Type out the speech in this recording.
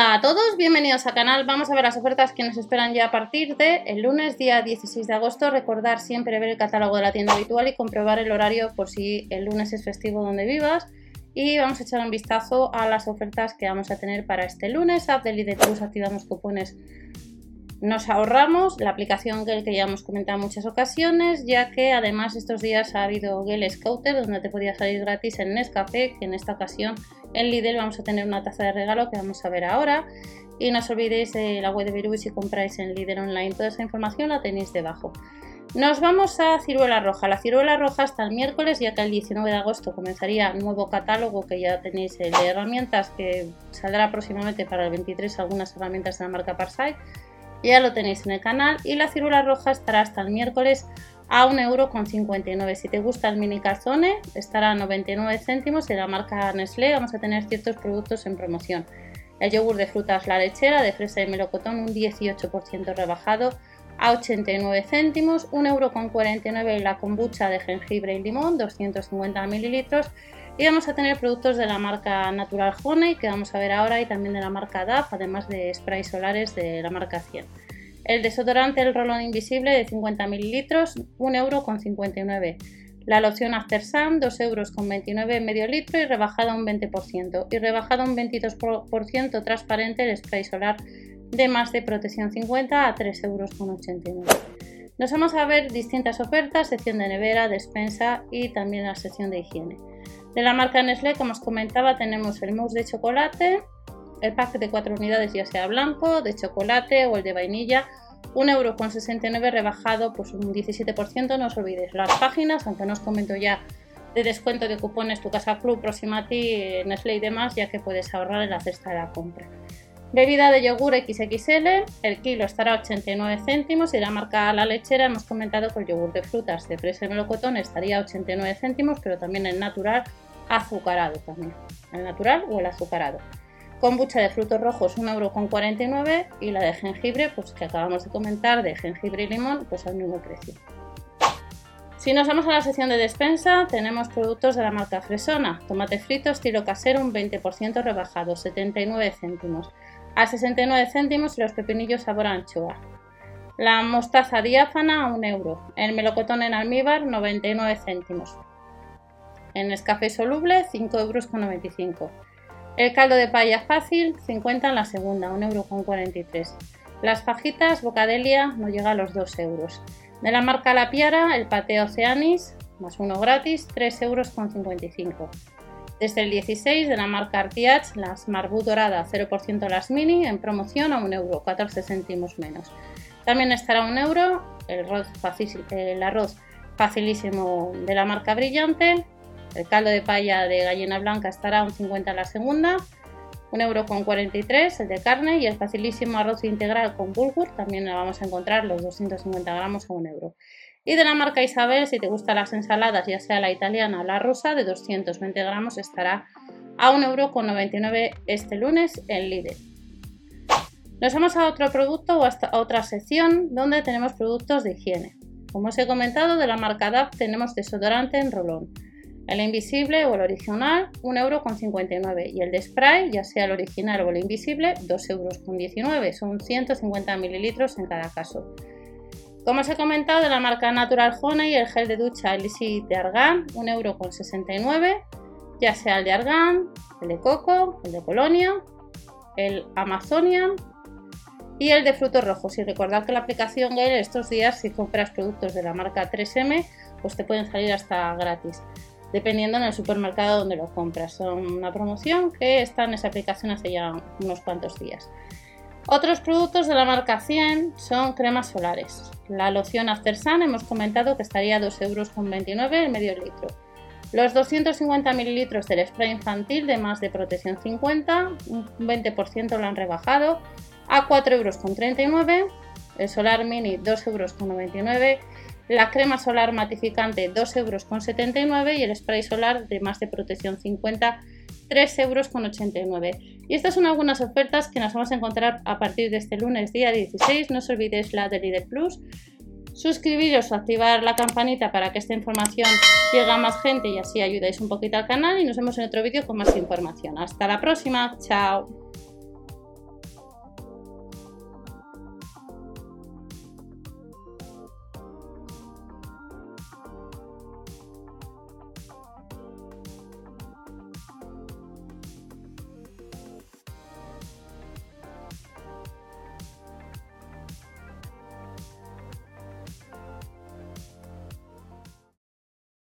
Hola a todos, bienvenidos al canal. Vamos a ver las ofertas que nos esperan ya a partir de el lunes día 16 de agosto. Recordar siempre ver el catálogo de la tienda habitual y comprobar el horario por si el lunes es festivo donde vivas. Y vamos a echar un vistazo a las ofertas que vamos a tener para este lunes. App de Lidl Plus, activamos cupones nos ahorramos la aplicación Gel que ya hemos comentado en muchas ocasiones, ya que además estos días ha habido Gel Scouter donde te podía salir gratis en Nescafé, que en esta ocasión en Lidl vamos a tener una taza de regalo que vamos a ver ahora. Y no os olvidéis de la web de Virus si compráis en Lidl Online, toda esa información la tenéis debajo. Nos vamos a Ciruela Roja. La Ciruela Roja hasta el miércoles, ya que el 19 de agosto comenzaría nuevo catálogo que ya tenéis de herramientas que saldrá próximamente para el 23 algunas herramientas de la marca Parsai ya lo tenéis en el canal y la círula roja estará hasta el miércoles a 1,59€. Si te gusta el mini calzone estará a 99 céntimos y la marca Nestlé vamos a tener ciertos productos en promoción. El yogur de frutas La Lechera de fresa y melocotón un 18% rebajado a 89 céntimos, 1,49€ la kombucha de jengibre y limón 250 mililitros y vamos a tener productos de la marca Natural Honey, que vamos a ver ahora, y también de la marca DAF, además de sprays solares de la marca 100. El desodorante El Rolón Invisible de 50 ml, 1,59€. La loción After Sun, 2,29€ medio litro y rebajada un 20%. Y rebajada un 22% transparente el spray solar de más de protección 50 a 3,89€. Nos vamos a ver distintas ofertas, sección de nevera, despensa y también la sección de higiene. De la marca Nestlé, como os comentaba, tenemos el mousse de chocolate, el pack de 4 unidades, ya sea blanco, de chocolate o el de vainilla, 1,69€ rebajado pues un 17%. No os olvidéis las páginas, aunque no os comento ya de descuento de cupones Tu Casa Club, Proximati, Nestlé y demás, ya que puedes ahorrar en la cesta de la compra. Bebida de yogur XXL, el kilo estará a 89 céntimos y la marca La Lechera hemos comentado que el yogur de frutas de fresa y melocotón estaría a 89 céntimos, pero también el natural azucarado también, el natural o el azucarado. Kombucha de frutos rojos 1,49€ y la de jengibre, pues que acabamos de comentar, de jengibre y limón, pues al mismo precio. Si nos vamos a la sección de despensa, tenemos productos de la marca Fresona, tomate frito estilo casero un 20% rebajado, 79 céntimos a 69 céntimos y los pepinillos sabor anchoa. La mostaza diáfana a 1 euro. El melocotón en almíbar 99 céntimos. En escafé soluble 5 euros con 95. El caldo de paya fácil 50 en la segunda, 1 euro con 43. Las fajitas Bocadelia no llega a los 2 euros. De la marca La Piara, el pateo Oceanis, más uno gratis, 3 euros con 55. Desde el 16 de la marca Artiach, la Smart dorada 0% las mini en promoción a 1 euro, 14 céntimos menos. También estará 1 euro el arroz, facilísimo de la marca Brillante. El caldo de paya de gallina blanca estará a 1,50 la segunda, 1 euro con 43 el de carne y el facilísimo arroz integral con bulgur también lo vamos a encontrar los 250 gramos a 1 euro. Y de la marca Isabel, si te gustan las ensaladas, ya sea la italiana o la rosa, de 220 gramos estará a 1,99€ este lunes en Lidl. Nos vamos a otro producto o a otra sección donde tenemos productos de higiene. Como os he comentado, de la marca DAF tenemos desodorante en rolón. El invisible o el original, 1,59€ y el de spray, ya sea el original o el invisible, 2,19€. Son 150 mililitros en cada caso. Como os he comentado, de la marca Natural Honey, el gel de ducha Elixir de Argan, 1,69€, ya sea el de Argan, el de coco, el de Polonia, el Amazonian y el de frutos rojos. Y recordad que la aplicación Gale estos días, si compras productos de la marca 3M, pues te pueden salir hasta gratis, dependiendo en el supermercado donde lo compras. Son una promoción que está en esa aplicación hace ya unos cuantos días. Otros productos de la marca 100 son cremas solares. La loción After Sun hemos comentado que estaría a 2,29 euros el medio litro. Los 250 mililitros del spray infantil de más de protección 50, un 20% lo han rebajado a 4,39 euros. El solar mini 2,99 euros. La crema solar matificante 2,79 euros y el spray solar de más de protección 50 3,89 euros. Y estas son algunas ofertas que nos vamos a encontrar a partir de este lunes día 16. No os olvidéis la de Lidl Plus. Suscribiros o activar la campanita para que esta información llegue a más gente y así ayudáis un poquito al canal. Y nos vemos en otro vídeo con más información. Hasta la próxima. Chao.